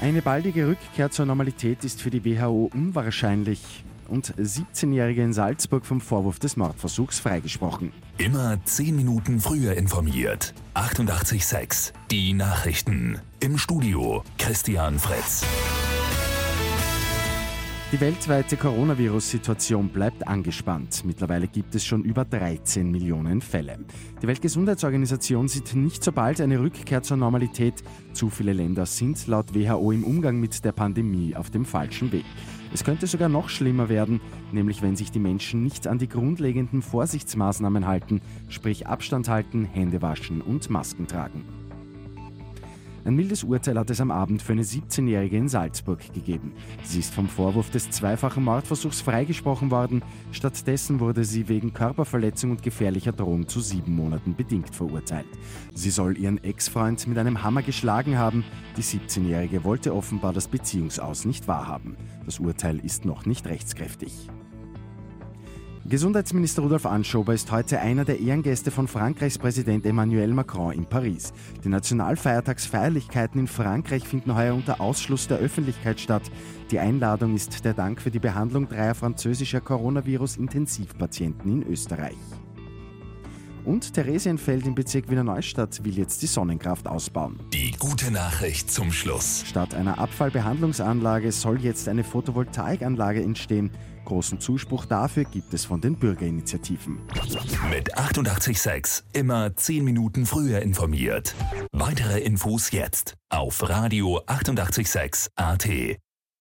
Eine baldige Rückkehr zur Normalität ist für die WHO unwahrscheinlich und 17-Jährige in Salzburg vom Vorwurf des Mordversuchs freigesprochen. Immer 10 Minuten früher informiert. 88.6 Die Nachrichten. Im Studio Christian Fritz. Die weltweite Coronavirus-Situation bleibt angespannt. Mittlerweile gibt es schon über 13 Millionen Fälle. Die Weltgesundheitsorganisation sieht nicht so bald eine Rückkehr zur Normalität. Zu viele Länder sind laut WHO im Umgang mit der Pandemie auf dem falschen Weg. Es könnte sogar noch schlimmer werden, nämlich wenn sich die Menschen nicht an die grundlegenden Vorsichtsmaßnahmen halten, sprich Abstand halten, Hände waschen und Masken tragen. Ein mildes Urteil hat es am Abend für eine 17-Jährige in Salzburg gegeben. Sie ist vom Vorwurf des zweifachen Mordversuchs freigesprochen worden. Stattdessen wurde sie wegen Körperverletzung und gefährlicher Drohung zu sieben Monaten bedingt verurteilt. Sie soll ihren Ex-Freund mit einem Hammer geschlagen haben. Die 17-Jährige wollte offenbar das Beziehungsaus nicht wahrhaben. Das Urteil ist noch nicht rechtskräftig. Gesundheitsminister Rudolf Anschober ist heute einer der Ehrengäste von Frankreichs Präsident Emmanuel Macron in Paris. Die Nationalfeiertagsfeierlichkeiten in Frankreich finden heuer unter Ausschluss der Öffentlichkeit statt. Die Einladung ist der Dank für die Behandlung dreier französischer Coronavirus-Intensivpatienten in Österreich. Und Theresienfeld im Bezirk Wiener Neustadt will jetzt die Sonnenkraft ausbauen. Die gute Nachricht zum Schluss. Statt einer Abfallbehandlungsanlage soll jetzt eine Photovoltaikanlage entstehen. Großen Zuspruch dafür gibt es von den Bürgerinitiativen. Mit 886 immer 10 Minuten früher informiert. Weitere Infos jetzt auf Radio 886 AT.